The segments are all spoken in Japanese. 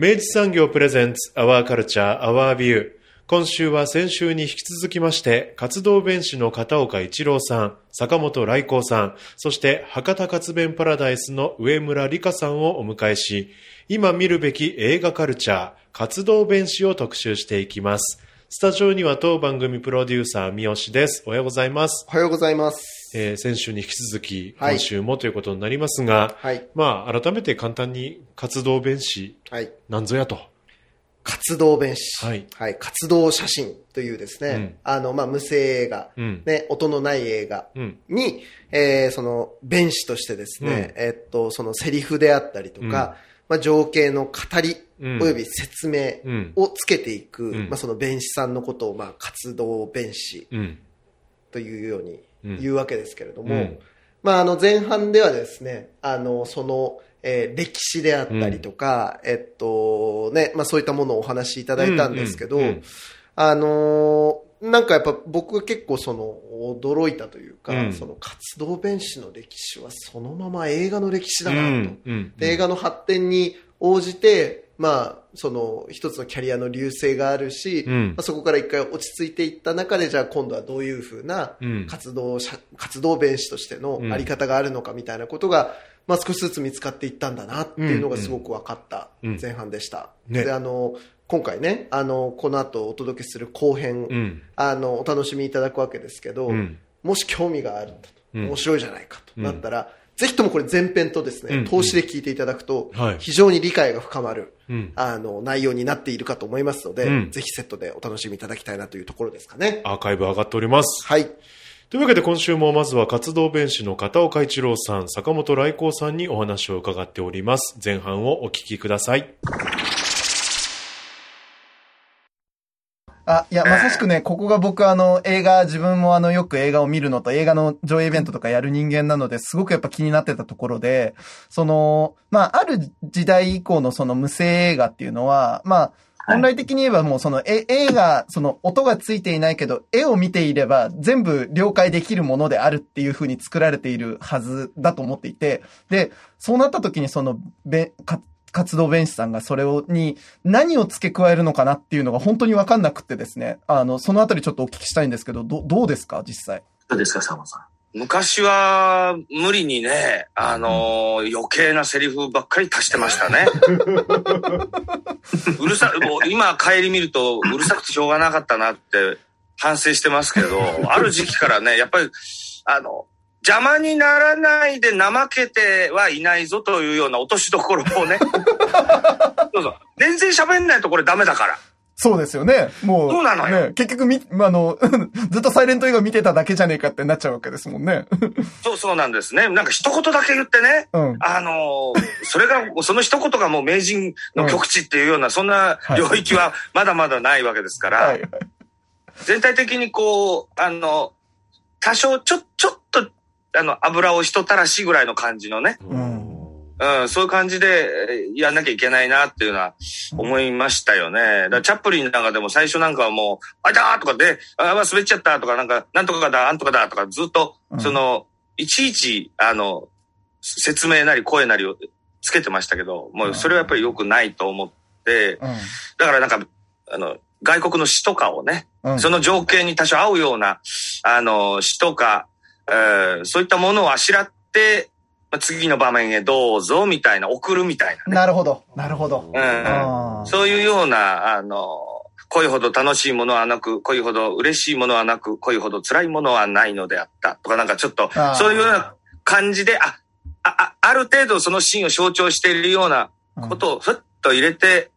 明治産業プレゼンツアワーカルチャーアワービュー。今週は先週に引き続きまして、活動弁士の片岡一郎さん、坂本来光さん、そして博多活弁パラダイスの上村里香さんをお迎えし、今見るべき映画カルチャー、活動弁士を特集していきます。スタジオには当番組プロデューサー三好です。おはようございます。おはようございます。えー先週に引き続き、はい今週もということになりますが、はい。まあ、改めて簡単に活動弁士、はい。なんぞやと。活動弁士。はい活動写真というですね、うんあの、まあ、無声映画、うん。ね、音のない映画うん。に、えーその、弁士としてですね、えっと、そのセリフであったりとか、まあ、情景の語り、うんおよび説明うん。をつけていく、んまあ、その弁士さんのことを、まあ、活動弁士うん。というようにうん言うわけですけれども、うんまあ、あの前半ではですね、あの、その、えー歴史であったりとか、えっと、ね、まあそういったものをお話しいただいたんですけど、うんうんあのーなんかやっぱ僕が結構その驚いたというか、うんその活動弁士の歴史はそのまま映画の歴史だなと。うん。うん。で映画の発展に応じて、まあ、その一つのキャリアの流星があるし、うん。まあ、そこから一回落ち着いていった中で、じゃあ今度はどういうふうなうん。活動者、活動弁士としてのあり方があるのかみたいなことが、まあ少しずつ見つかっていったんだなっていうのがすごく分かったうん。前半でした。ね。で、あの、今回ね、あの、この後お届けする後編、うん。あの、お楽しみいただくわけですけど、うん。もし興味があると、うん。面白いじゃないかとなったら、ぜひともこれ前編とですね、うん投資で聞いていただくとはい、非常に理解が深まる、うん。あの、内容になっているかと思いますので、うんぜひセットでお楽しみいただきたいなというところですかね。アーカイブ上がっております。はい。というわけで今週もまずは活動弁士の片岡一郎さん、坂本来光さんにお話を伺っております。前半をお聞きください。あ、いや、まさしくね、ここが僕あの、映画、自分もあの、よく映画を見るのと、映画の上映イベントとかやる人間なので、すごくやっぱ気になってたところで、その、まあ、ある時代以降のその無声映画っていうのは、まあ、本来的に言えばもうその、え、映画、その音がついていないけど、絵を見ていれば全部了解できるものであるっていう風に作られているはずだと思っていて、で、そうなった時にその、べ、か活動弁士さんがそれを、に何を付け加えるのかなっていうのが本当にわかんなくてですね、あの、そのあたりちょっとお聞きしたいんですけど、ど、どうですか実際？どうですか、佐野さん？昔は無理にね、あのー余計なセリフばっかり足してましたね。うるさ、もう今帰り見るとうるさくてしょうがなかったなって反省してますけど、ある時期からね、やっぱり、あの、邪魔にならないで怠けてはいないぞというような落としどころをね。そうそう。全然喋んないとこれダメだから。そうですよね。もう。そうなのよね、結局み、まあ、あの、ずっとサイレント映画見てただけじゃねえかってなっちゃうわけですもんね。そうそうなんですね。なんか一言だけ言ってね。うん。あのーそれが、その一言がもう名人の極致っていうような、そんな領域はまだまだないわけですから、はい。全体的にこう、あの、多少ちょ、ちょっと、あの、油を一たらしぐらいの感じのね、ん。うん、そういう感じでえーやんなきゃいけないなっていうのは思いましたよね。だチャップリンなんかでも最初なんかはもう、あいたーとかで、あー滑っちゃったとか、なんか、なんとかだ、あんとかだとか、ずっとう、ん。その、いちいち、あの、説明なり声なりをつけてましたけど、もうそれはやっぱり良くないと思って、だからなんか、あの、外国の詩とかをね。その情景に多少合うような、あの、詩とか、えーそういったものをあしらってまあ、次の場面へどうぞみたいな、送るみたいなね。なるほど。なるほど。うんそういうような、あの、恋ほど楽しいものはなく、恋ほど嬉しいものはなく、恋ほど辛いものはないのであった。とかなんかちょっとそういうような感じで、あ、あ、あある程度そのシーンを象徴しているようなことをふっと入れて、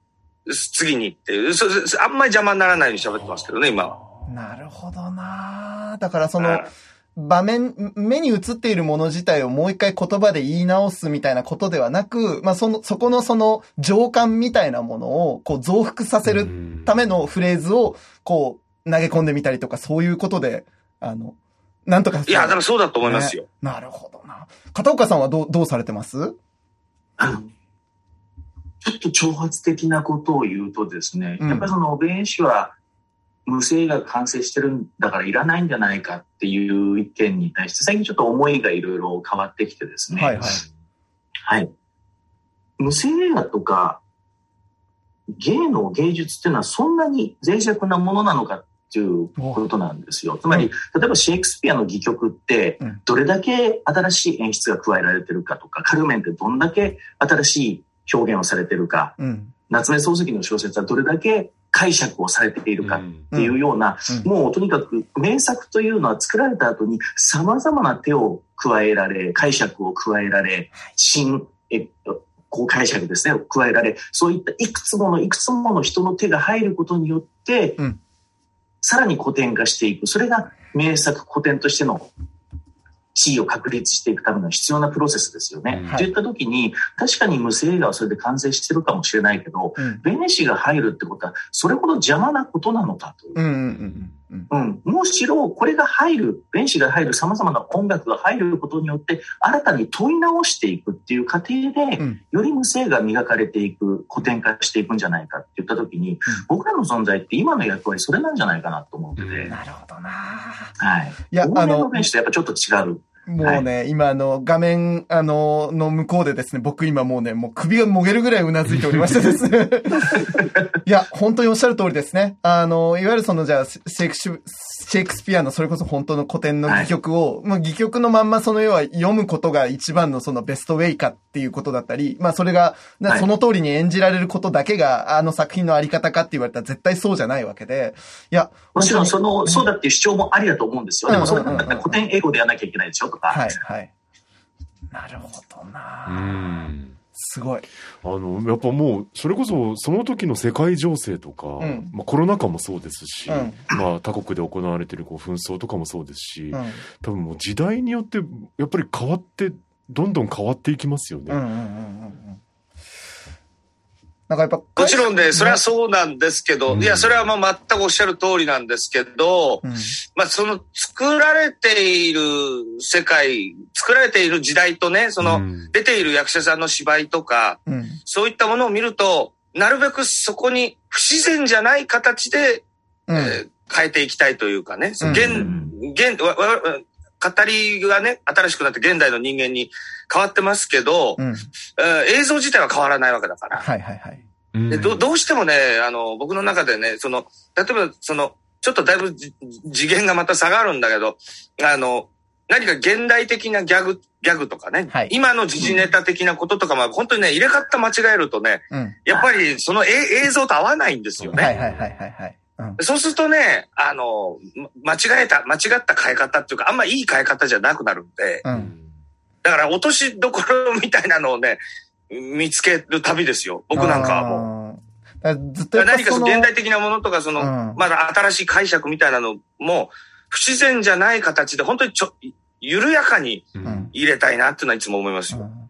次にっていう、そそあんまり邪魔にならないように喋ってますけどね、今は。なるほどなだからそのうん、場面、目に映っているもの自体をもう一回言葉で言い直すみたいなことではなく、まあその、そこのその情感みたいなものをこう増幅させるためのフレーズをこう投げ込んでみたりとかそういうことで、あの、なんとか。いや、でもそうだと思いますよ。なるほどな。片岡さんはどう、どうされてます？あのちょっと挑発的なことを言うとですね、うんやっぱりその弁士は無声が完成してるんだからいらないんじゃないかっていう意見に対して最近ちょっと思いがいろいろ変わってきてですね。はいはい。はい。無声映画とか芸の芸術っていうのはそんなに脆弱なものなのかっていうことなんですよ。つまり、例えばシェイクスピアの戯曲ってうん、どれだけ新しい演出が加えられてるかとか、カルメンってどんだけ新しい表現をされてるか、うん。夏目漱石の小説はどれだけ解釈をされているかっていうような、うん。もうとにかく名作というのは作られた後に様々な手を加えられ、解釈を加えられ、新、えこう解釈ですね、加えられ、そういったいくつものいくつもの人の手が入ることによって、うん。さらに古典化していく。それが名作古典としての地位を確立していくための必要なプロセスですよね。うんといった時に、確かに無声映画はそれで完成してるかもしれないけど、うん。ベネシが入るってことは、それほど邪魔なことなのかと。うん。うん。うん。うん、むしろこれが入る、ベンシが入る様々な音楽が入ることによって、新たに問い直していくっていう過程で、うん。より無声が磨かれていく、古典化していくんじゃないかって言ったときに、僕らの存在って今の役割それなんじゃないかなと思ってて、うん。なるほどな。はい。いや、あのの、ベンシとやっぱちょっと違う。もうね、今あの、画面、あの、の向こうでですね、僕今もうね、もう首がもげるぐらいうなずいておりましてですね。いや、本当におっしゃる通りですね。あの、いわゆるその、じゃあ、シェイクシュ、シェイクスピアのそれこそ本当の古典の戯曲を、まあ戯曲のまんまその要は読むことが一番のそのベストウェイかっていうことだったり、まあそれが、その通りに演じられることだけが、あの作品のあり方かって言われたら絶対そうじゃないわけで、いや、もちろんそ本の、そうだっていう主張もありだと思うんですよ。でもそれ古典英語でやらなきゃいけないでしょとか。はい、はい。なるほどなうん。すごい。あの、やっぱもう、それこそ、その時の世界情勢とか、んまあコロナ禍もそうですし、うんまあ他国で行われているこう紛争とかもそうですし、うん。多分もう時代によって、やっぱり変わって、どんどん変わっていきますよね。うんうんうんうんうん。なんかやっぱ、もちろんね、それはそうなんですけど、うんいや、それはもう全くおっしゃる通りなんですけど、うん。まあ、その作られている世界、作られている時代とね、その、うん出ている役者さんの芝居とか、うん。そういったものを見ると、なるべくそこに不自然じゃない形で、うん。えー変えていきたいというかね、現、現、わわ語りがね、新しくなって現代の人間に変わってますけど、うん。えー映像自体は変わらないわけだから。はいはいはい。うんでどどうしてもね、あの、僕の中でね、その、例えば、その、ちょっとだいぶじ次元がまた下がるんだけど、あの、何か現代的なギャグ、ギャグとかね、はい今の時事ネタ的なこととかも、本当にね、入れ方間違えるとね、うん。やっぱりそのえ映像と合わないんですよね。はいはいはいはいはい。うん。そうするとね、あの、ま間違えた、間違った変え方っていうか、あんまいい変え方じゃなくなるんで、うん。だから落としどころみたいなのをね、見つける旅ですよ。僕なんかはもう。ずっと何かその現代的なものとか、その、うんまだ新しい解釈みたいなのも、不自然じゃない形で、本当にちょ、緩やかに入れたいなっていうのはいつも思いますよ。うん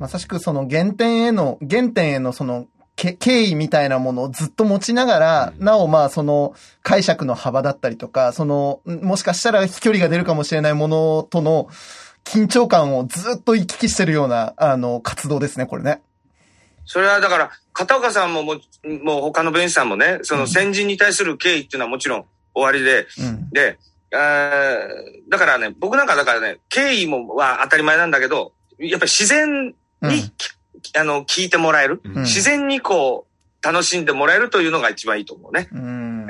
まさしくその原点への、原点へのその、け経緯みたいなものをずっと持ちながら、うんなおまあその解釈の幅だったりとか、その、んもしかしたら飛距離が出るかもしれないものとの緊張感をずっと行き来してるような、あの、活動ですね、これね。それはだから、片岡さんももう、もう他の弁士さんもね、その先人に対する敬意っていうのはもちろん終わりで、うん。で、えーだからね、僕なんかだからね、敬意もは当たり前なんだけど、やっぱり自然に、うんきあの、聞いてもらえる。うん自然にこう、楽しんでもらえるというのが一番いいと思うね。うん。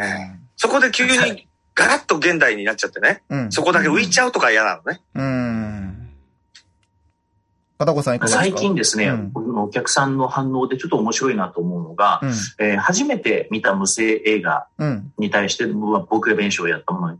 そこで急にガラッと現代になっちゃってね。うん。そこだけ浮いちゃうとか嫌なのね。うん。片岡さんいかがですか？最近ですね、うん僕のお客さんの反応でちょっと面白いなと思うのが、うん。えー初めて見た無声映画うん。に対して、僕は僕が弁士をやったもの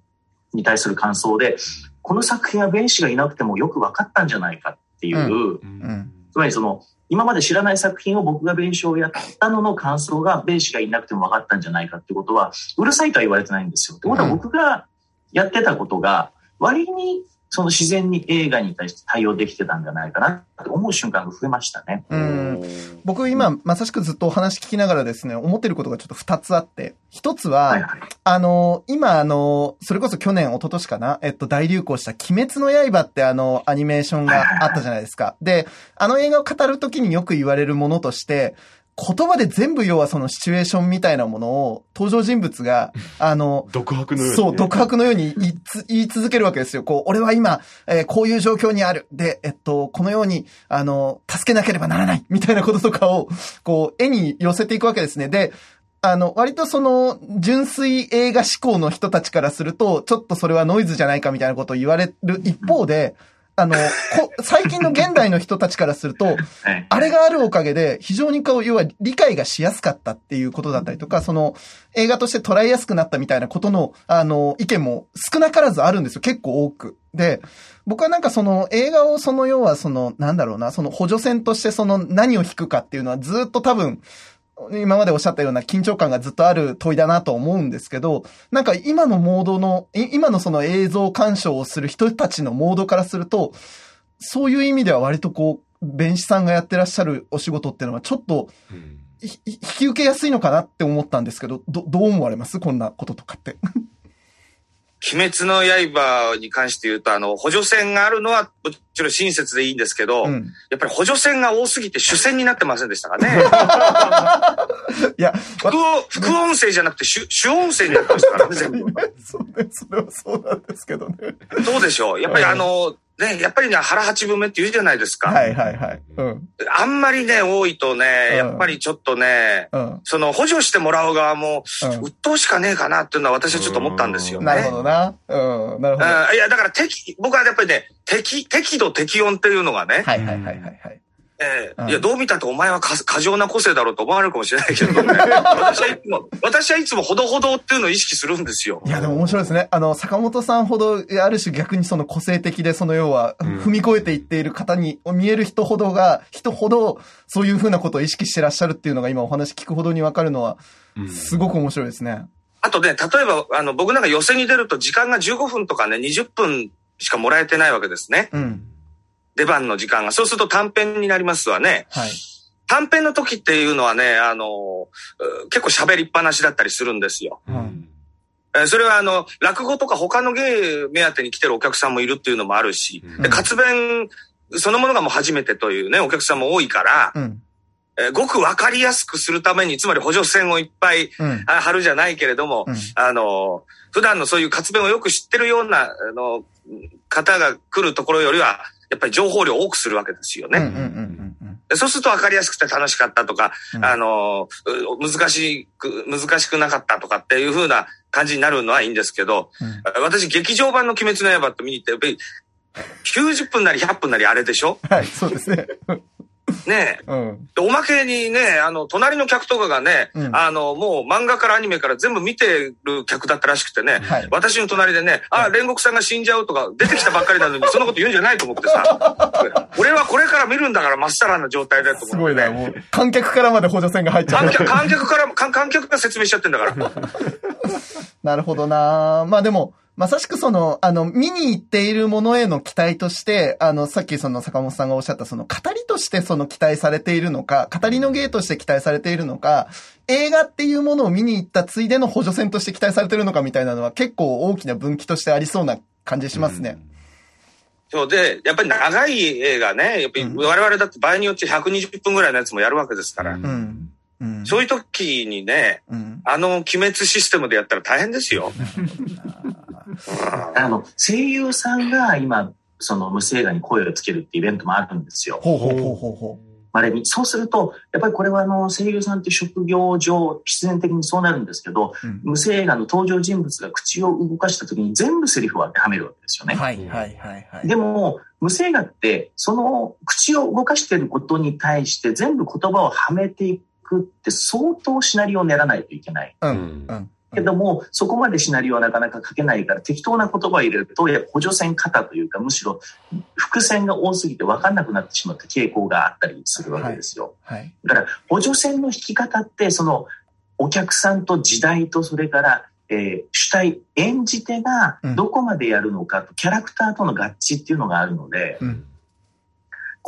に対する感想で、この作品は弁士がいなくてもよく分かったんじゃないかっていう、んつまりその、今まで知らない作品を僕が弁士をやったのの感想が弁士がいなくても分かったんじゃないかってことは、うるさいとは言われてないんですよ。ってことはうん僕がやってたことが、割にその自然に映画に対して対応できてたんじゃないかなって思う瞬間が増えましたね。うん。僕今、まさしくずっとお話聞きながらですね、思ってることがちょっと二つあって。一つは、はいはい。あの、今あの、それこそ去年、一昨年かな、えっと、大流行した鬼滅の刃ってあの、アニメーションがあったじゃないですか。で、あの映画を語るときによく言われるものとして、言葉で全部要はそのシチュエーションみたいなものを登場人物が、あの、独白のように、ね。そう、独白のように言いつ言い続けるわけですよ。こう、俺は今、えーこういう状況にある。で、えっと、このように、あの、助けなければならない。みたいなこととかを、こう、絵に寄せていくわけですね。で、あの、割とその、純粋映画志向の人たちからすると、ちょっとそれはノイズじゃないかみたいなことを言われる一方で、あの、こ最近の現代の人たちからすると、はいあれがあるおかげで、非常にこう、要は理解がしやすかったっていうことだったりとか、その、映画として捉えやすくなったみたいなことの、あの、意見も少なからずあるんですよ。結構多く。で、僕はなんかその映画をその要はその、なんだろうな、その補助線としてその何を引くかっていうのはずっと多分、今までおっしゃったような緊張感がずっとある問いだなと思うんですけど、なんか今のモードの、い今のその映像鑑賞をする人たちのモードからすると、そういう意味では割とこう、弁士さんがやってらっしゃるお仕事っていうのはちょっと引き受けやすいのかなって思ったんですけど、ど、どう思われます？こんなこととかって。鬼滅の刃に関して言うと、あの、補助線があるのは、もちろん親切でいいんですけど、うん。やっぱり補助線が多すぎて主線になってませんでしたかね？いや、副音副音声じゃなくて主主音声になってましたからね、全部。そうね、それはそうなんですけどね。どうでしょうやっぱりあの、ね、やっぱりね、腹八分目って言うじゃないですか。はいはいはい。うん。あんまりね、多いとね、うんやっぱりちょっとね、うん。その補助してもらう側も、うん鬱陶しかねえかなっていうのは私はちょっと思ったんですよね。なるほどな。うん。なるほど。はうんいや、だから適、僕はやっぱりね、適、適度適温っていうのがね、いはいはいはいはい。うんええいや、どう見たってお前はか過剰な個性だろうと思われるかもしれないけどね。私はいつも、私はいつもほどほどっていうのを意識するんですよ。いや、でも面白いですね。あの、坂本さんほど、ある種逆にその個性的で、その要は、ん踏み越えていっている方に、見える人ほどが、人ほど、そういうふうなことを意識してらっしゃるっていうのが今お話聞くほどにわかるのは、うんすごく面白いですね。あとね、例えば、あの、僕なんか寄席に出ると時間が15分とかね、20分しかもらえてないわけですね。うん。出番の時間が。そうすると短編になりますわね。はい。短編の時っていうのはね、あの、う結構喋りっぱなしだったりするんですよ。うんえーそれはあの、落語とか他の芸目当てに来てるお客さんもいるっていうのもあるし、うんで、活弁そのものがもう初めてというね、お客さんも多いから、うん。えーごくわかりやすくするために、つまり補助線をいっぱいう貼るじゃないけれども、うんあの、普段のそういう活弁をよく知ってるような、あの、方が来るところよりは、やっぱり情報量を多くするわけですよね。そうすると分かりやすくて楽しかったとか、うんあの、う難しく、難しくなかったとかっていう風な感じになるのはいいんですけど、うん私劇場版の鬼滅の刃って見に行って、やっぱり90分なり100分なりあれでしょ？はい、そうですね。ねえ。うん。でおまけにね、あの、隣の客とかがね、うんあの、もう漫画からアニメから全部見てる客だったらしくてね、はい私の隣でね、あ、煉獄さんが死んじゃうとか、出てきたばっかりなのに、そんなこと言うんじゃないと思ってさ、俺はこれから見るんだからまっさらな状態だと思って、すごいな、もう、観客からまで補助線が入っちゃう。観客観客から、観観客が説明しちゃってんだから。なるほどなまあでも、まさしくその、あの、見に行っているものへの期待として、あの、さっきその坂本さんがおっしゃったその語りとしてその期待されているのか、語りの芸として期待されているのか、映画っていうものを見に行ったついでの補助線として期待されているのかみたいなのは結構大きな分岐としてありそうな感じしますね。そうで、やっぱり長い映画ね、やっぱりうん我々だって場合によって120分ぐらいのやつもやるわけですから、うんうん。うん。そういう時にね、うん。あの鬼滅システムでやったら大変ですよ。あの、声優さんが今、その無声映画に声をつけるっていうイベントもあるんですよ。ほうほうほうほうほまれに。そうすると、やっぱりこれはあの、声優さんって職業上、必然的にそうなるんですけど、う。うん無声映画の登場人物が口を動かした時に全部セリフを当てはめるわけですよね。はいはいはいはい。でも、無声画って、その口を動かしていることに対して全部言葉をはめていくって相当シナリオを練らないといけない。うん。うんうん。けども、そこまでシナリオはなかなか書けないから、適当な言葉を入れると、や補助線型というか、むしろ伏線が多すぎて分かんなくなってしまった傾向があったりするわけですよ。はい。だから、補助線の引き方って、その、お客さんと時代と、それから、えー主体、演じ手がうんどこまでやるのかと、キャラクターとの合致っていうのがあるので、うん。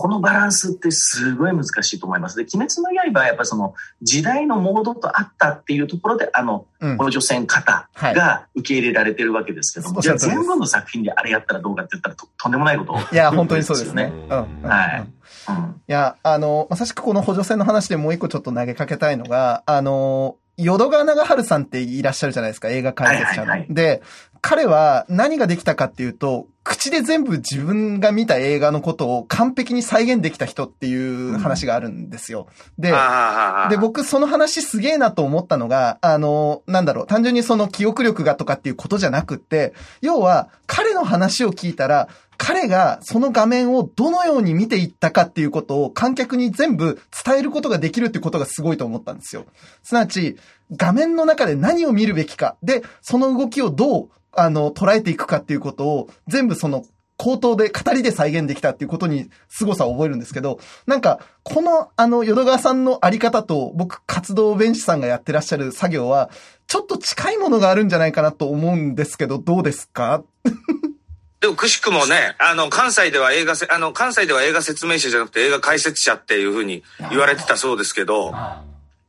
このバランスってすごい難しいと思います。で、鬼滅の刃はやっぱその時代のモードとあったっていうところで、あの、うん。補助線型はいが受け入れられてるわけですけども、はいじゃあ全部の作品であれやったらどうかって言ったらととんでもないこと。いや、本当にそうですね。うん。うんはい。いや、あの、まさしくこの補助線の話でもう一個ちょっと投げかけたいのが、あの、淀川長春さんっていらっしゃるじゃないですか、映画解説者の。はいはいはいで、彼は何ができたかっていうと、口で全部自分が見た映画のことを完璧に再現できた人っていう話があるんですよ。で、ああで、僕その話すげえなと思ったのが、あの、なんだろう、単純にその記憶力がとかっていうことじゃなくって、要は彼の話を聞いたら、彼がその画面をどのように見ていったかっていうことを観客に全部伝えることができるってことがすごいと思ったんですよ。すなわち、画面の中で何を見るべきか、で、その動きをどう、あの、捉えていくかっていうことを全部その口頭で、語りで再現できたっていうことに凄さを覚えるんですけど、なんか、この、あの、淀川さんのあり方と、僕、活動弁士さんがやってらっしゃる作業は、ちょっと近いものがあるんじゃないかなと思うんですけど、どうですか？でもくしくもね、あの、関西では映画せ、あの、関西では映画説明者じゃなくて映画解説者っていうふうに言われてたそうですけど、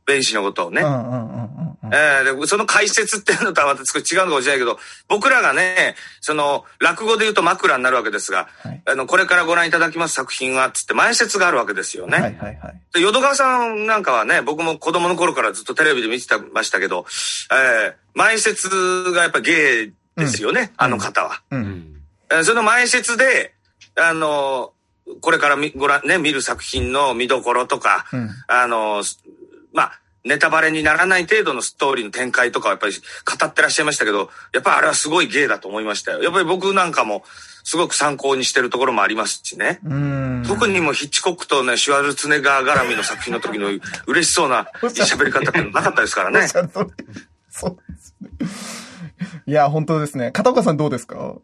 弁士のことをね。その解説っていうのとはまた少し違うのかもしれないけど、僕らがね、その、落語で言うと枕になるわけですが、はいあの、これからご覧いただきます作品は、つって前説があるわけですよね。はいはいはい。で淀川さんなんかはね、僕も子供の頃からずっとテレビで見てたましたけど、えー前説がやっぱ芸ですよね、あの方は。う。うんその前説で、あの、これからみご覧、ね、見る作品の見どころとか、うん。あの、すまあ、ネタバレにならない程度のストーリーの展開とかはやっぱり語ってらっしゃいましたけど、やっぱりあれはすごい芸だと思いましたよ。やっぱり僕なんかもすごく参考にしてるところもありますしね。うん。特にもうヒッチコックとね、シュワルツェネッガー絡みの作品の時の嬉しそうな喋り方ってなかったですからねそうですね。いや、本当ですね。片岡さんどうですか？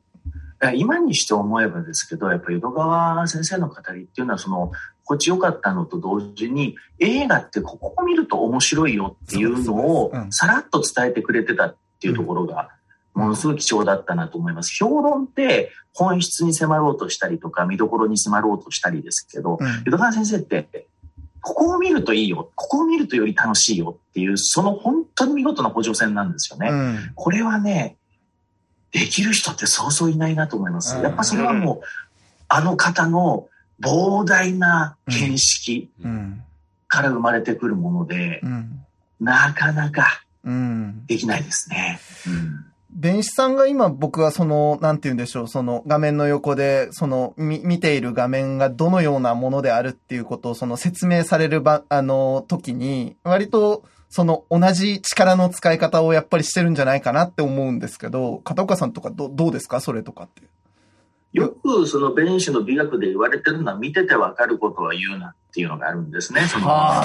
今にして思えばですけど、やっぱり江戸川先生の語りっていうのは、その、心地よかったのと同時に、映画ってここを見ると面白いよっていうのをさらっと伝えてくれてたっていうところが、ものすごい貴重だったなと思います。評論って本質に迫ろうとしたりとか、見どころに迫ろうとしたりですけど、うん江戸川先生って、ここを見るといいよ、ここを見るとより楽しいよっていう、その本当に見事な補助線なんですよね。うん。これはね、できる人ってそうそういないなと思います。うんやっぱそれはもう、あの方の膨大な見識うん。から生まれてくるものでう、ん。なかなかうん。できないですね。うん弁士さんが今僕はその、なんて言うんでしょう、その画面の横で、その、み、見ている画面がどのようなものであるっていうことをその説明されるば、あの、時に、割と、その同じ力の使い方をやっぱりしてるんじゃないかなって思うんですけど、片岡さんとかどどうですか？それとかって。よくその弁士の美学で言われてるのは見ててわかることは言うなっていうのがあるんですね。その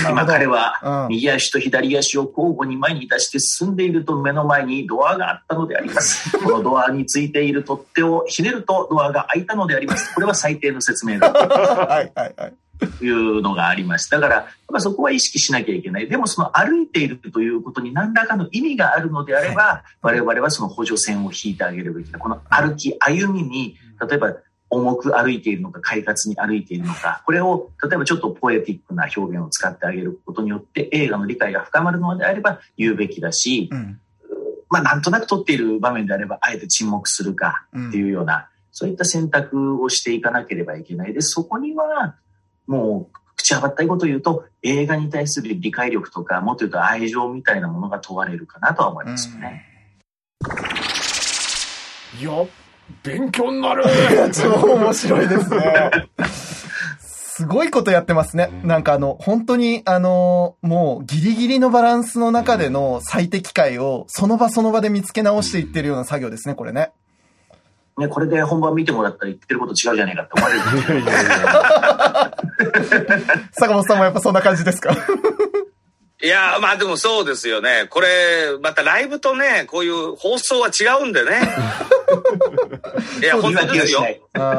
今彼はうん。右足と左足を交互に前に出して進んでいると目の前にドアがあったのであります。このドアについている取っ手をひねるとドアが開いたのであります。これは最低の説明だはいはいはい。というのがあります。だから、やっぱそこは意識しなきゃいけない。でもその歩いているということに何らかの意味があるのであれば、我々はその補助線を引いてあげるべきだ。この歩き、歩みに、例えば重く歩いているのか、快活に歩いているのか、これを、例えばちょっとポエティックな表現を使ってあげることによって、映画の理解が深まるのであれば言うべきだし、うん。まあなんとなく撮っている場面であれば、あえて沈黙するかうんっていうような、そういった選択をしていかなければいけない。で、そこには、もう、口はばったいことを言うと、映画に対する理解力とか、もっと言うと愛情みたいなものが問われるかなとは思いますよね。いや、勉強になる。超面白いですね。すごいことやってますね。なんかあの、本当にあの、もうギリギリのバランスの中での最適解をその場その場で見つけ直していってるような作業ですね、これね。ね、これで本番見てもらったら言ってること違うじゃねえかって思われる。いやいやいや。坂本さんもやっぱそんな感じですか？いや、まあでもそうですよね。これ、またライブとね、こういう放送は違うんでね。いや、本当ですよ。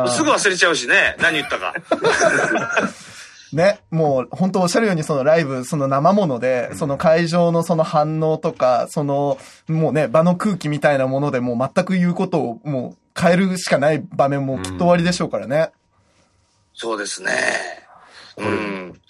すぐ忘れちゃうしね、何言ったか。ね、もう本当おっしゃるようにそのライブ、その生もので、その会場のその反応とか、そのもうね、場の空気みたいなものでもう全く言うことをもう変えるしかない場面もきっと終わりでしょうからね。そうですね。うん。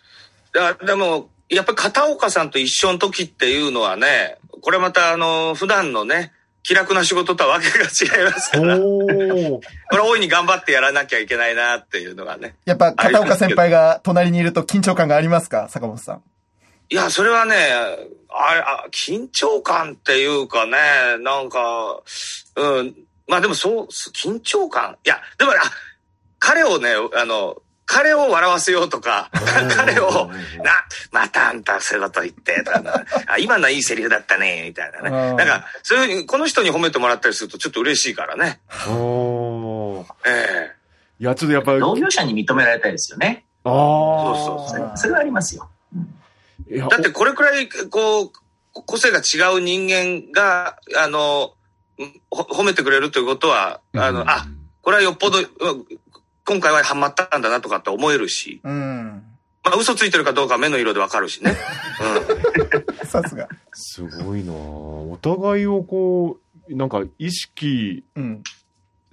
だでも、やっぱり片岡さんと一緒の時っていうのはね、これまたあの、普段のね、気楽な仕事とはわけが違いますから、こ。れ大いに頑張ってやらなきゃいけないなっていうのがね。やっぱ片岡先輩が隣にいると緊張感がありますか？坂本さん。いや、それはね、あれ、あ緊張感っていうかね、なんか、うん、まあでもそう、緊張感いや、でもね、あ彼をね、あの、彼を笑わせようとか、彼を、な、またあんたそういうこと言って、とかな、あ今のはいいセリフだったね、みたいなね。うんなんか、そういうふうに、この人に褒めてもらったりするとちょっと嬉しいからね。おー。ええいや、ちょっとやっぱり、同業者に認められたいですよね。あそうそれそれはありますよ。だってこれくらい、こう、個性が違う人間が、あの、ほ褒めてくれるということは、あの、あ、これはよっぽど、うん今回はハマったんだなとかって思えるし、うん。まあ嘘ついてるかどうかは目の色でわかるしね。うん。さすが。すごいなあお互いをこう、なんか意識うん。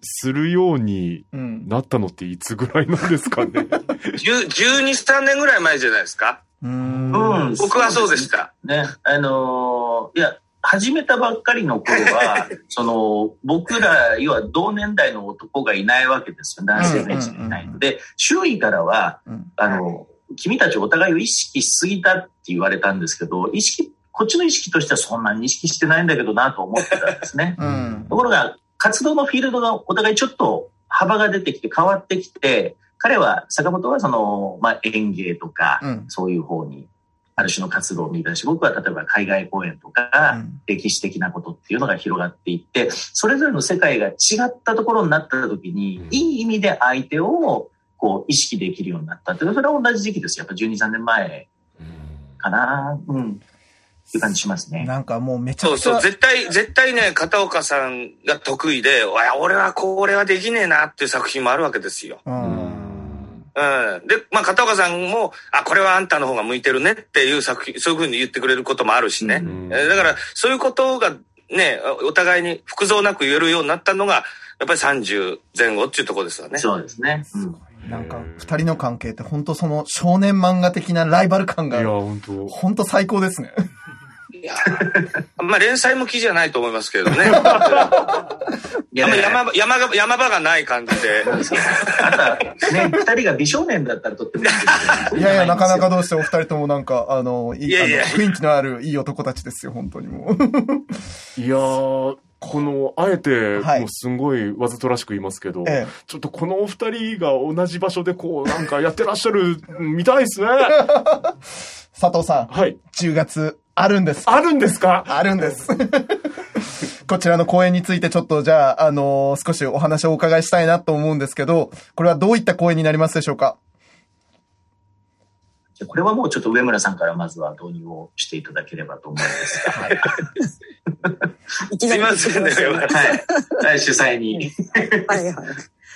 するようにうん。なったのっていつぐらいなんですかね。10 12、3年ぐらい前じゃないですか？うん。うん僕はそうでした。ね、あのーいや、始めたばっかりの頃は、その、僕ら、要は同年代の男がいないわけですよ。男性がいないので、周囲からは、うんあの、君たちお互いを意識しすぎたって言われたんですけど、意識、こっちの意識としてはそんなに意識してないんだけどなと思ってたんですね。うん。ところが、活動のフィールドがお互いちょっと幅が出てきて変わってきて、彼は、坂本はその、まあ、演芸とか、うん。そういう方に、ある種の活動を見出し、僕は例えば海外公演とか、うん歴史的なことっていうのが広がっていって、それぞれの世界が違ったところになった時に、うんいい意味で相手をこう意識できるようになったっていう、それは同じ時期ですよ。やっぱ12、3年前かな。うん。っていう感じしますね。なんかもうめちゃくちゃそうそう、。絶対、絶対ね、片岡さんが得意で、俺はこれはできねえなっていう作品もあるわけですよ。うん。うん。で、まあ、片岡さんも、あ、これはあんたの方が向いてるねっていう作品、そういうふうに言ってくれることもあるしね。んえーだから、そういうことがね、おお互いに複雑なく言えるようになったのが、やっぱり30前後っていうところですよね。そうですね。うん。なんか、二人の関係って本当その少年漫画的なライバル感いや、が、本当本当最高ですね。いやまあ、連載向きじゃないと思いますけどね。いあんま山場、山場、山場がない感じで。あとはね、二人が美少年だったらとってもいいんですけど。いやいや、なかなかどうしてお二人ともなんか、あの、いい、雰囲気のあるいい男たちですよ、本当にもう。いやー、この、あえて、はいもうすんごいわざとらしく言いますけど、ええちょっとこのお二人が同じ場所でこう、なんかやってらっしゃる、見たいですね。佐藤さん、はい。10月あるんです。あるんですか？あるんです。こちらの公演についてちょっとじゃあ、あのー少しお話をお伺いしたいなと思うんですけど、これはどういった公演になりますでしょうか？じゃあこれはもうちょっと上村さんからまずは導入をしていただければと思うんですが。いきなりすいませんね。はい。はい、主催に。はいはい。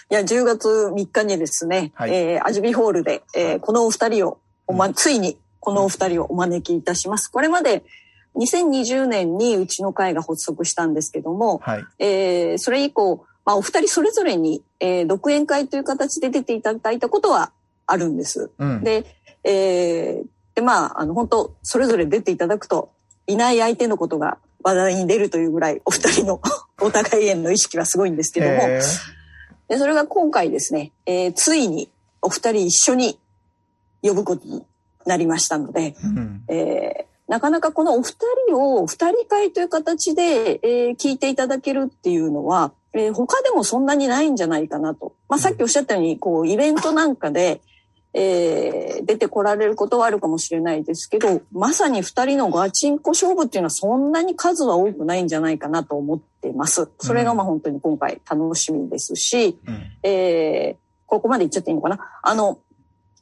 いや、10月3日にですね、はいえー、アジビホールで、えーこのお二人をおま、ついにこのお二人をお招きいたします。これまで2020年にうちの会が発足したんですけども、はい。えーそれ以降、まあ、お二人それぞれに、えー独演会という形で出ていただいたことはあるんです。うん。で、えーで、まあ、あの、本当それぞれ出ていただくと、いない相手のことが話題に出るというぐらい、お二人の お互いへの意識はすごいんですけども、えで、それが今回ですね、えーついにお二人一緒に呼ぶことになりましたので、ーうん。えーなかなかこのお二人を二人会という形で、えー聞いていただけるっていうのは、えー他でもそんなにないんじゃないかなと。まあ、さっきおっしゃったように、こう、イベントなんかで、えー出てこられることはあるかもしれないですけど、まさに二人のガチンコ勝負っていうのはそんなに数は多くないんじゃないかなと思ってます。それがまあ本当に今回楽しみですし、うんえーここまで言っちゃっていいのかな？あの、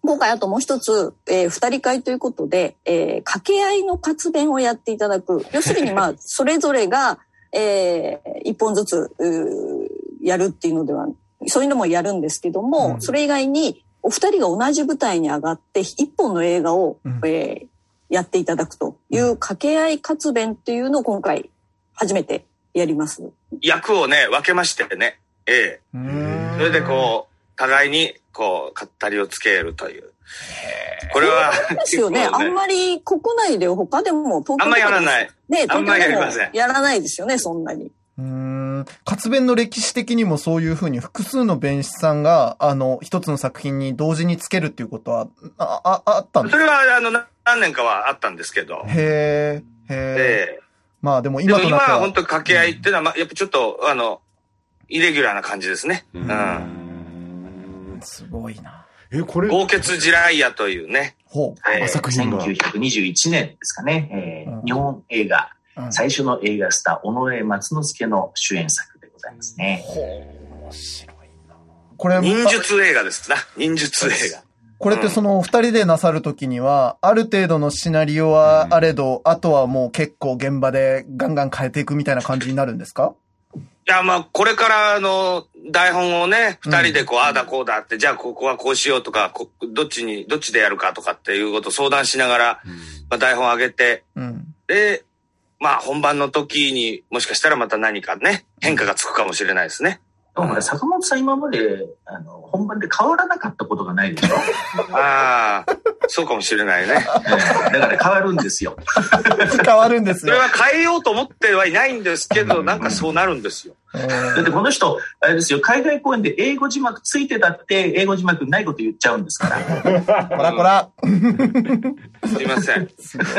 今回あともう一つ、えー二人会ということで、えー掛け合いの活弁をやっていただく。要するにまあ、それぞれが、えー一本ずつ、やるっていうのでは、そういうのもやるんですけども、うんそれ以外に、お二人が同じ舞台に上がって、一本の映画を、うんえーやっていただくという掛け合い活弁っていうのを今回初めてやります。役をね、分けましてね。ええ。うーんそれでこう、互いに、こう、語りをつけるという。これは、ですよ ね。あんまり国内で他でも東京とかあんまやらない。ね、あんまりやりません東京でもやらないですよね、そんなに。うーん。活弁の歴史的にもそういうふうに複数の弁士さんが、あの、一つの作品に同時につけるっていうことは、あ、あ、あったんですそれは、あの、な何年かはあったんですけど。へえ、へえ。ええ。まあでもでも今今となっては。は本当に掛け合いっていうのは、まあ、やっぱちょっと、あの、イレギュラーな感じですね。ううん。んすごいな。え、これ、豪傑地雷屋というね。ほえー作品が1921年ですかね、えーうん日本映画、う。うん最初の映画スター、尾上松之助の主演作でございますね。面白いな。これ、忍術映画ですな。忍術映画。これってそのお二人でなさるときには、ある程度のシナリオはあれど、あとはもう結構現場でガンガン変えていくみたいな感じになるんですか？いや、まあ、これから、あの、台本をね、うん二人でこう、ああだこうだって、じゃあここはこうしようとか、こどっちに、どっちでやるかとかっていうことを相談しながら、まあ、台本上げて、うん。で、まあ、本番の時にもしかしたらまた何かね、変化がつくかもしれないですね。でもこれ坂本さん今まで、あの、本番で変わらなかったことがないでしょ、ああ、そうかもしれないね。えーだから変わるんですよ。変わるんですよそれ。は変えようと思ってはいないんですけど、なんかそうなるんですよ。えだってこの人、あれですよ、海外公演で英語字幕ついてたって、英語字幕ないこと言っちゃうんですから。ー こらこら。すいません。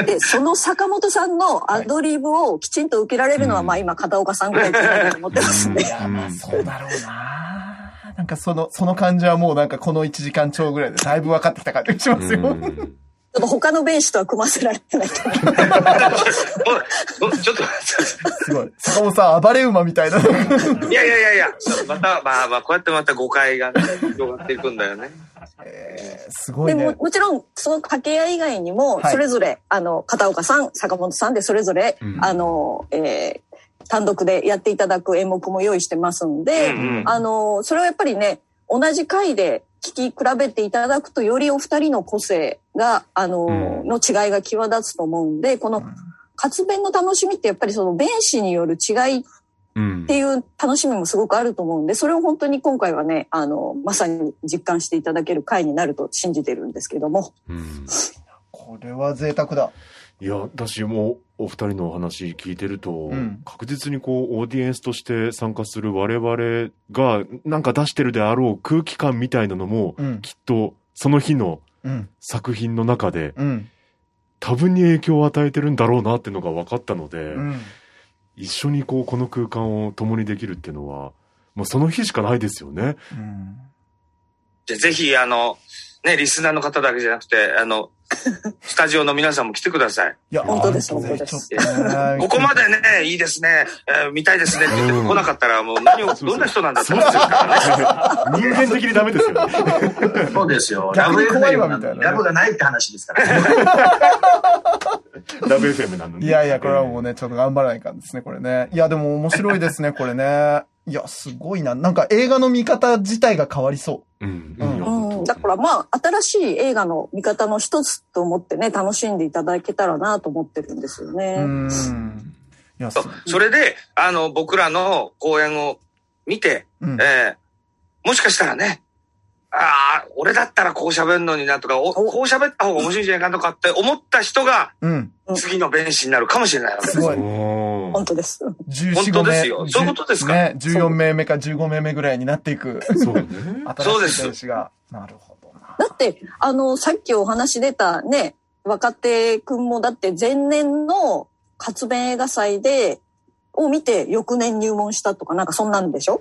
で、その坂本さんのアドリブをきちんと受けられるのは、まあ今、片岡さんぐらいじゃないかと思ってますね。いや、まあそうだろうな。なんかその、その感じはもうなんかこの1時間超ぐらいでだいぶ分かってきた感じがしますよ。うんちょっと他の弁士とは組ませられてないと思う。おおちょっとすごい。坂本さん暴れ馬みたいな。いやいやいやいや、また、まあまあ、こうやってまた誤解がね、広がっていくんだよね。えーすごいでもね。もちろん、その掛け合い以外にも、はいそれぞれ、あの、片岡さん、坂本さんで、それぞれ、うんあの、えー単独でやっていただく演目も用意してますんで、うんうんあの、それはやっぱりね、同じ回で聞き比べていただくと、よりお二人の個性が、あの、うんの違いが際立つと思うんで、この活弁の楽しみってやっぱりその弁士による違いうんっていう楽しみもすごくあると思うんで、それを本当に今回はね、あの、まさに実感していただける回になると信じてるんですけども。うんこれは贅沢だ。いや、私もお二人のお話聞いてると、ん確実にこう、オーディエンスとして参加する我々がなんか出してるであろう空気感みたいなのも、うん。きっとその日のうん。作品の中でうん。多分に影響を与えてるんだろうなっていうのが分かったので、うん。一緒にこう、この空間を共にできるっていうのは、もうその日しかないですよね。うん。じゃあぜひ、あの、ね、リスナーの方だけじゃなくて、あの、スタジオの皆さんも来てください。いや、本当です本当ですここまでね、いいですね、えー見たいですねって言ってうん来なかったら、もう何を、どんな人なんだって思ってるからね。人間的にダメですよね。そうですよ。ラブ逆に怖い FM なんで、わみたいなねラブがないって話ですから、ね。ラブ FM なのに。いやいや、これはもうね、ちょっと頑張らないかんですね、これね。いや、でも面白いですね、これね。いや、すごいな。なんか映画の見方自体が変わりそうん。うんいやうん、だからまあ、新しい映画の見方の一つと思ってね、楽しんでいただけたらなと思ってるんですよう。ね。うん。いや、すそうそれで、あの、僕らの公演を見て、うん。えーもしかしたらね、ああ、俺だったらこう喋るのになとか、おこう喋った方が面白いんじゃないかとかって思った人が、うん。次の弁士になるかもしれないわけですす。ごい。おー本当です。14、本当5名。ですよそういうことですか？ね、14名目か15名目ぐらいになっていく。そうね。新しい選手が。なるほどな。だって、あの、さっきお話出たね、若手くんもだって前年の活弁映画祭で、を見て翌年入門したとか、なんかそんなんでしょ？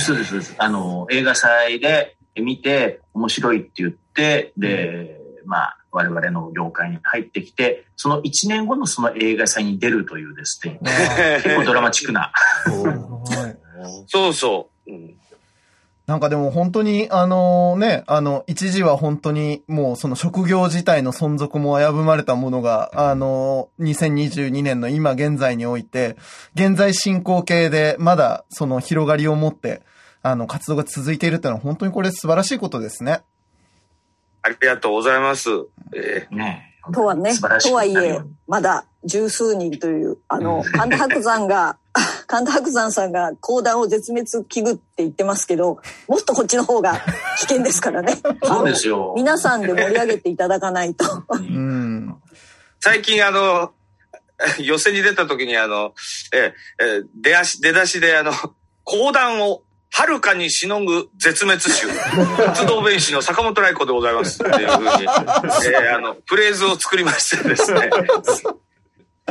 そうです、そうです。あの、映画祭で見て面白いって言っって、で、まあ、我々の業界に入ってきて、その1年後のその映画祭に出るというですね、結構ドラマチックな。はいそうそう。うんなんかでも本当に、あのね、あの、一時は本当にもうその職業自体の存続も危ぶまれたものが、あの、2022年の今現在において、現在進行形でまだその広がりを持って、あの、活動が続いているっていうのは本当にこれ素晴らしいことですね。ありがとうございます。えねとはね、素晴らしくとはいえまだ十数人という、あの、神田伯山が、神田伯山さんが講談を絶滅危惧って言ってますけど、もっとこっちの方が危険ですからね。そうですよ。皆さんで盛り上げていただかないと。うん。最近あの、寄せに出た時にあの、ええ出足、出だしであの、講談を遥かにしのぐ絶滅種、活動弁士の坂本来子でございます。っていうふうに、えーあの、フレーズを作りましてですね。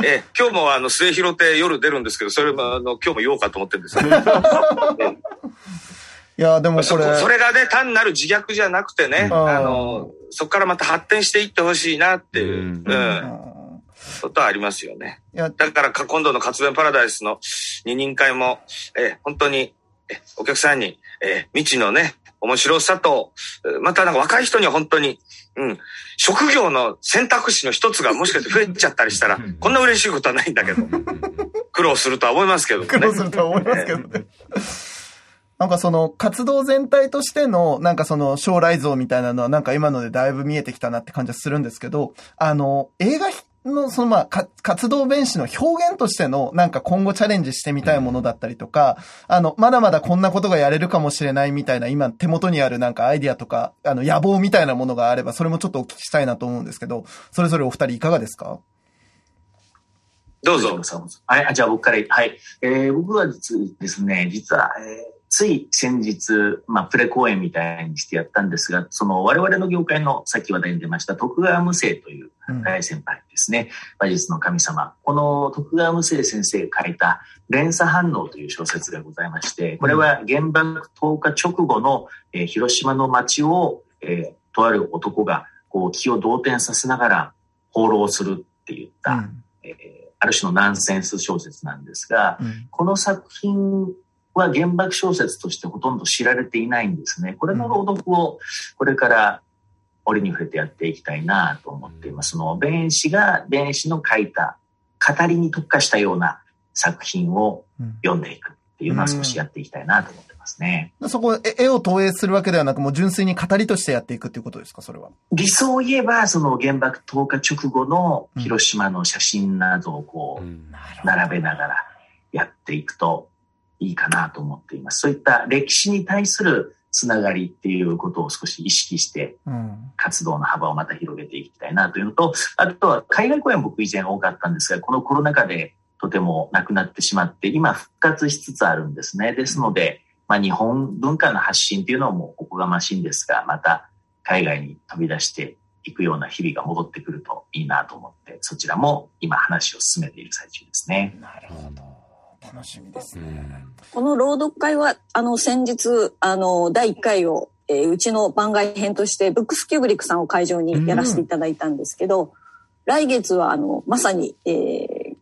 えー今日もあの、末広亭夜出るんですけど、それもあの、今日も言おうかと思ってるんですけど、いや、でもそこれ、こそれがね、単なる自虐じゃなくてね、うん。あの、そこからまた発展していってほしいなっていう、うん。うん、ことはありますよね。いや、だからか今度の活弁パラダイスの二人会も、えー本当に、えーお客さんに、えー未知のね、面白さと、えーまたなんか若い人には本当に、うん、職業の選択肢の一つが もしかして増えちゃったりしたら、こんな嬉しいことはないんだけど、苦労するとは思いますけどもね苦労。するとは思いますけどね。なんかその活動全体としてのなんかその将来像みたいなのはなんか今のでだいぶ見えてきたなって感じはするんですけど、あの映画のそのまあ活動弁士の表現としてのなんか今後チャレンジしてみたいものだったりとか、あのまだまだこんなことがやれるかもしれないみたいな今手元にあるなんかアイディアとかあの野望みたいなものがあればそれもちょっとお聞きしたいなと思うんですけど、それぞれお二人いかがですか？どうぞ。はい、じゃあ僕から、はい。えー僕は実ですね、実は、えーつい先日、まあ、プレ公演みたいにしてやったんですが、その我々の業界のさっき話題に出ました徳川無生といううん大先輩ですね。馬術の神様。この徳川無生先生が書いた連鎖反応という小説がございまして、これは原爆投下直後の、えー広島の街を、えーとある男がこう気を動転させながら放浪するって言った、うんえーある種のナンセンス小説なんですが、うんこの作品は原爆小説としてほとんど知られていないんですね。これの朗読をこれから折に触れてやっていきたいなと思っています。その弁士が弁士の書いた語りに特化したような作品をうん読んでいくっていうのは少しやっていきたいなと思ってますね。そこ、え絵を投影するわけではなく、もう純粋に語りとしてやっていくっていうことですか、それは？理想を言えば、その原爆投下直後の広島の写真などをこう、並べながらやっていくといいかなと思っています。そういった歴史に対するつながりっていうことを少し意識してうん。活動の幅をまた広げていきたいなというのと、あとは海外公演僕以前多かったんですが、このコロナ禍でとてもなくなってしまって、今復活しつつあるんですね。ですので、まあ日本文化の発信っていうのもおこがましいんですが、また海外に飛び出していくような日々が戻ってくるといいなと思って、そちらも今話を進めている最中ですね。なるほど。楽しみですね。この朗読会は、あの、先日、あの、第1回を、えーうちの番外編として、ブックスキューブリックさんを会場にやらせていただいたんですけど、来月は、あの、まさに、えー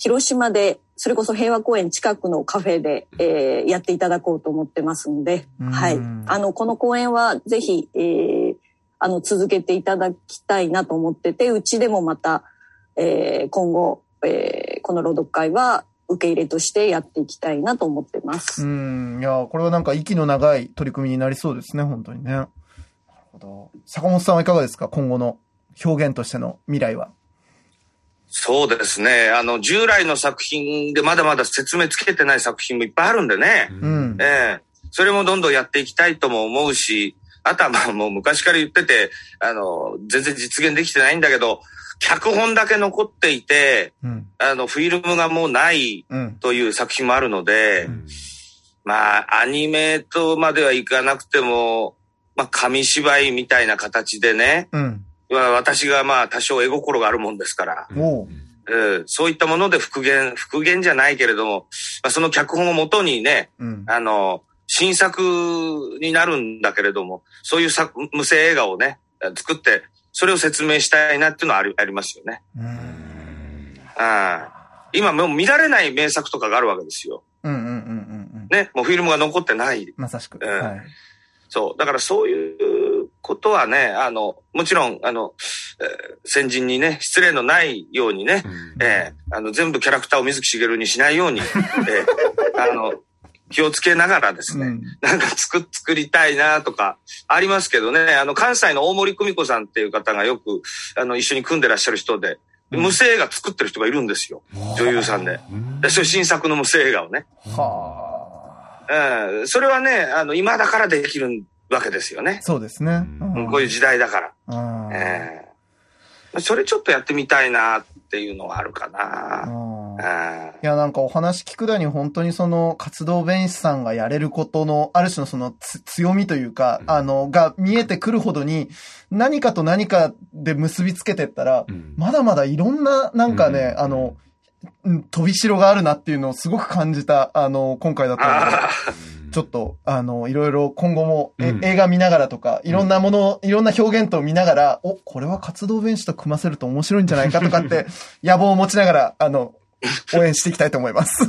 広島で、それこそ平和公園近くのカフェで、えーやっていただこうと思ってますんで、うんはい。あの、この公演はぜひ、えーあの、続けていただきたいなと思ってて、うちでもまた、えー今後、えーこの朗読会は受け入れとしてやっていきたいなと思ってます。うん。いや、これはなんか息の長い取り組みになりそうですね、本当にね。なるほど。坂本さんはいかがですか？今後の表現としての未来は。そうですね。あの、従来の作品でまだまだ説明つけてない作品もいっぱいあるんでね。うん。ええそれもどんどんやっていきたいとも思うし、あとはまあもう昔から言ってて、あの、全然実現できてないんだけど、脚本だけ残っていて、うん。あの、フィルムがもうないうん。という作品もあるので、まあ、アニメとまではいかなくても、まあ、紙芝居みたいな形でね、うん。まあ私がまあ多少絵心があるもんですから、おう。えーそういったもので復元、復元じゃないけれども、まあ、その脚本をもとにね、うん。あの、新作になるんだけれども、そういう作無声映画をね、作って、それを説明したいなっていうのはありありますよね。ああ今もう見られない名作とかがあるわけですよ。うんうんうんうんうん。ね。もうフィルムが残ってない。まさしく。うんはい。そう。だからそういうことはね、あの、もちろん、あの、えー先人にね、失礼のないようにね、えーあの、全部キャラクターを水木しげるにしないように、えーあの、気をつけながらですね、うんなんか作、作りたいなとか、ありますけどね、あの、関西の大森久美子さんっていう方がよく、あの、一緒に組んでらっしゃる人で、無声映画作ってる人がいるんですよ。女優さんで。でそういう新作の無声映画をね。はうん。それはね、あの、今だからできるわけですよねあ。。そうですね。うんこういう時代だから。うんええそれちょっとやってみたいなっていうのはあるかな。いや、なんかお話聞くだに本当にその活動弁士さんがやれることの、ある種のそのつ強みというか、あの、が見えてくるほどに、何かと何かで結びつけてったら、まだまだいろんな、なんかね、あの、うん飛びしろがあるなっていうのをすごく感じた、あの、今回だったので。あちょっと、あの、いろいろ今後も、えうん映画見ながらとか、いろんなもの、いろんな表現と見ながら、お、これは活動弁士と組ませると面白いんじゃないかとかって、野望を持ちながら、あの、応援していきたいと思います。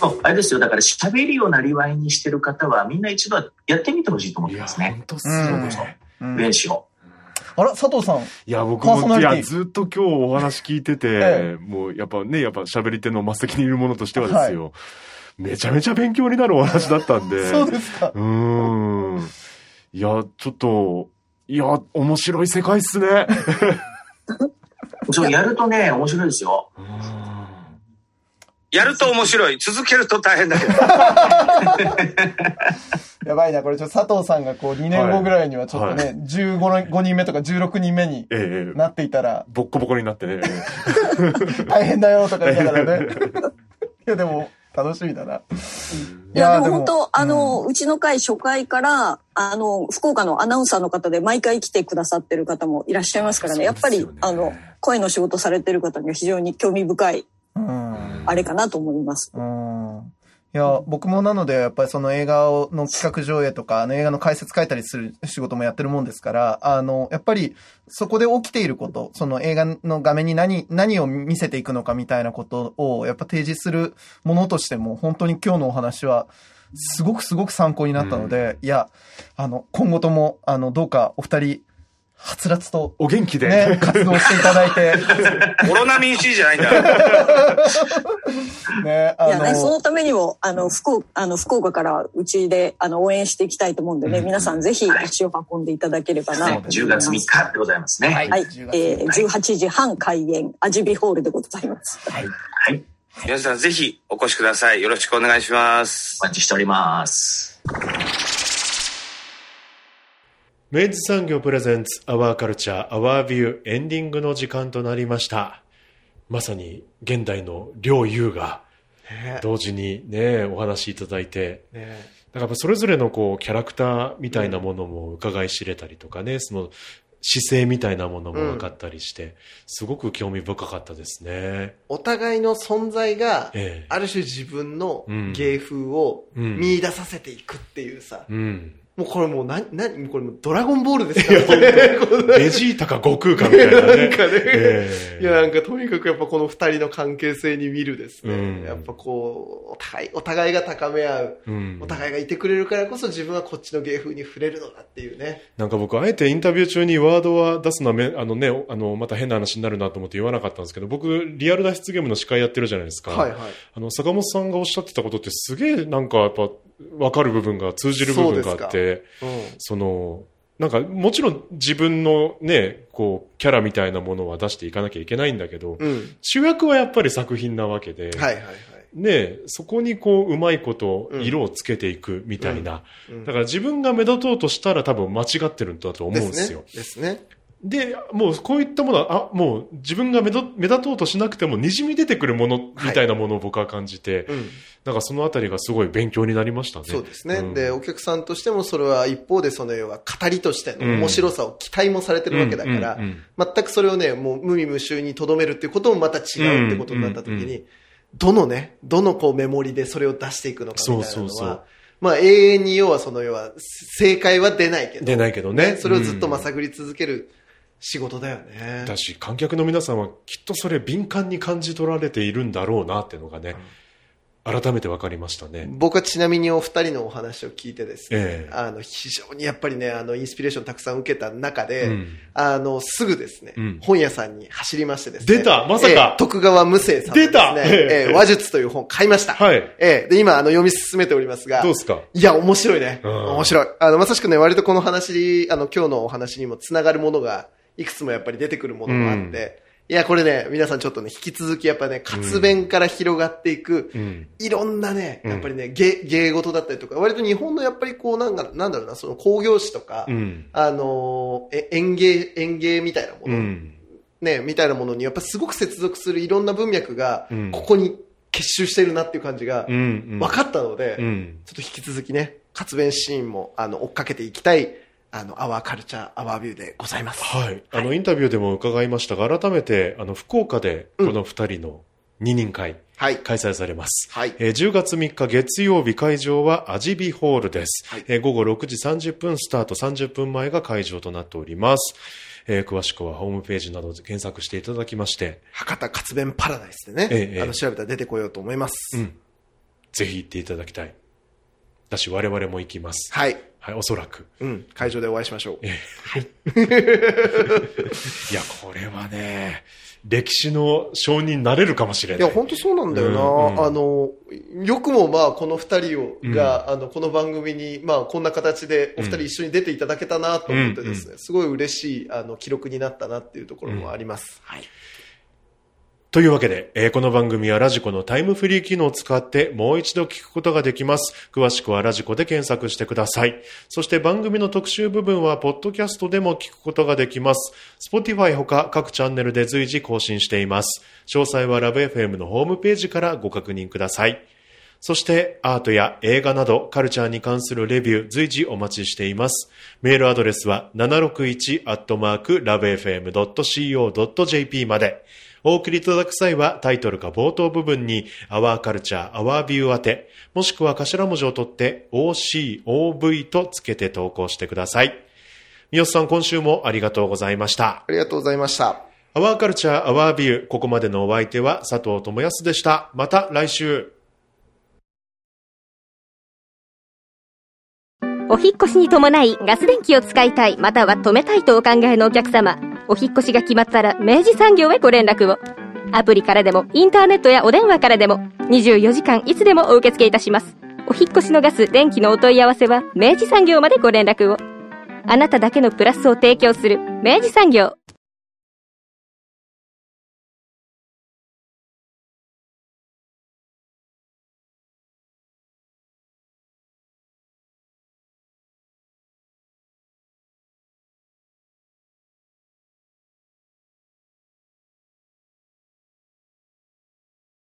そうあれですよ、だから喋るようなりわいにしてる方は、みんな一度はやってみてほしいと思ってますね本。当っすよね。うん弁士を。あら、佐藤さん。いや、僕も、いや、ずっと今日お話聞いてて、えもう、やっぱね、やっぱ喋り手の真っ先にいるものとしてはですよ、めちゃめちゃ勉強になるお話だったんで。そうですか。うーん。いや、ちょっと、いや、面白い世界っすね。そう、やるとね、面白いですよ。やると面白い。続けると大変だけど。やばいな、これちょっと佐藤さんがこう2年後ぐらいにはちょっとね、15の5人目とか16人目にええなっていたら、ボッコボコになってね。大変だよとか言いながらね。いや、でも、楽しみだな。いいや、でも本当、あの、うちの会初回から、あの、福岡のアナウンサーの方で毎回来てくださってる方もいらっしゃいますからね、やっぱりあの、声の仕事されてる方には非常に興味深い、うん。あれかなと思います。うんいや、僕もなので、やっぱりその映画をの企画上映とか、あの映画の解説書いたりする仕事もやってるもんですから、あの、やっぱりそこで起きていること、その映画の画面に何、何を見せていくのかみたいなことを、やっぱ提示するものとしても、本当に今日のお話は、すごくすごく参考になったので、いや、あの、今後とも、あの、どうかお二人、はつらつと、お元気で。ね、活動していただいて、オロナミン C じゃないんだよ。ね、あいやね、その、のためにも、あの、福岡、あの、福岡からうちで、あの、応援していきたいと思うんでね、皆さんぜひ足を運んでいただければなと思います。10月3日でございますね。はいはい10。月えー、18時半開演、アジビホールでございます。はい。はい。皆さんぜひお越しください。よろしくお願いしますお。待ちしております。明治産業プレゼンツアワーカルチャーアワービューエンディングの時間となりました。まさに現代の両優がね。同時にね、お話しいただいて、ね。だからそれぞれのこうキャラクターみたいなものも伺い知れたりとかね、その姿勢みたいなものも分かったりして、すごく興味深かったですね。お互いの存在が、ええ。ある種自分のうん。芸風をうん。見出させていくっていうさ、うん。もうこれもうな、な、これもうドラゴンボールですか？らね。ベジータか悟空かみたいなね。なんかねええいや、なんかとにかくやっぱこの二人の関係性に見るですね。うんやっぱこう、お互い、お互いが高め合う。うんお互いがいてくれるからこそ自分はこっちの芸風に触れるのだっていうね。なんか僕、あえてインタビュー中にワードは出すのはめ、あのね、あの、また変な話になるなと思って言わなかったんですけど、僕、リアル脱出ゲームの司会やってるじゃないですか。はいはい。あの、坂本さんがおっしゃってたことってすげえなんかやっぱ、わかる部分が、通じる部分があって、うん。その、なんか、もちろん自分のね、こう、キャラみたいなものは出していかなきゃいけないんだけど、うん。主役はやっぱり作品なわけで、はいはいはい。ね、そこにこう、うまいことうん色をつけていくみたいな。うんだから自分が目立とうとしたら多分間違ってるんだと思うんですよ。ですね。でもうこういったものは、あ、もう自分が目立目立とうとしなくても滲み出てくるものみたいなものを僕は感じて、うん。なんかそのあたりがすごい勉強になりましたね。そうですね、んで、お客さんとしてもそれは一方でその要は語りとしての面白さを期待もされてるわけだから、うんうんうん全くそれをね、もう無味無臭に留めるっていうこともまた違うってことになった時に、うんうんどのね、どのこうメモリでそれを出していくのかみたいなのは、そうそうそうまあ永遠に要はその要は正解は出ないけど。出ないけどね。それをずっとまあうん探り続ける仕事だよね。だし、観客の皆さんはきっとそれ敏感に感じ取られているんだろうなっていうのがね、改めて分かりましたね。僕はちなみにお二人のお話を聞いてですね、ええあの、非常にやっぱりね、あの、インスピレーションたくさん受けた中で、うんあの、すぐですね、うん本屋さんに走りましてですね。出たまさかええ徳川無生さんのですね、出たええええ話術という本買いました。はいええで、今、あの、読み進めておりますが、どうですか？いや、面白いね。うん面白い。あの、まさしくね、割とこの話、あの、今日のお話にもつながるものが、いくつもやっぱり出てくるものもあって、いや、これね、皆さんちょっとね、引き続きやっぱね、活弁から広がっていく、うん。いろんなね、うんやっぱりね、芸、芸事だったりとか、割と日本のやっぱりこう、なんか、なんだろうな、その工業史とか、うん。あのーえ園芸、園芸みたいなもの、うん。ね、みたいなものに、やっぱすごく接続するいろんな文脈がうん、ここに結集してるなっていう感じがう、ん。分かったので、うん。ちょっと引き続きね、活弁シーンも、あの、追っかけていきたい、あの、アワーカルチャー、アワービューでございます。はい。あの、インタビューでも伺いましたが、改めて、あの、福岡で、この二人の二人会、はい。開催されます。はい。えー10月3日月曜日会場はアジビホールです、はいえー午後6時30分スタート30分前が会場となっております。えー詳しくはホームページなどで検索していただきまして、博多活弁パラダイスでね、ええあの、調べたら出てこようと思います。うん。ぜひ行っていただきたい。だし我々も行きます。はい。はい、おそらく。うん。会場でお会いしましょう。いや、これはね、歴史の証人になれるかもしれない。いや、本当そうなんだよな。うんうんあの、よくもまあ、この二人を、が、あの、この番組に、まあ、こんな形でお二人一緒に出ていただけたなと思ってですね、すごい嬉しい、あの、記録になったなっていうところもあります。はい。というわけで、えーこの番組はラジコのタイムフリー機能を使ってもう一度聞くことができます。詳しくはラジコで検索してください。そして番組の特集部分はポッドキャストでも聞くことができます。Spotify ほか各チャンネルで随時更新しています。詳細はラブ f m のホームページからご確認ください。そして、アートや映画など、カルチャーに関するレビュー、随時お待ちしています。メールアドレスは、761-lovefm.co.jp まで。お送りいただく際は、タイトルか冒頭部分に、アワーカルチャー、アワービュー宛て、もしくは頭文字を取って、OCOV とつけて投稿してください。三好さん、今週もありがとうございました。ありがとうございました。アワーカルチャー、アワービュー、ここまでのお相手は佐藤智康でした。また来週。お引っ越しに伴いガス電気を使いたいまたは止めたいとお考えのお客様お引越しが決まったら明治産業へご連絡を。アプリからでもインターネットやお電話からでも24時間いつでもお受け付けいたします。お引越しのガス電気のお問い合わせは明治産業までご連絡を。あなただけのプラスを提供する明治産業。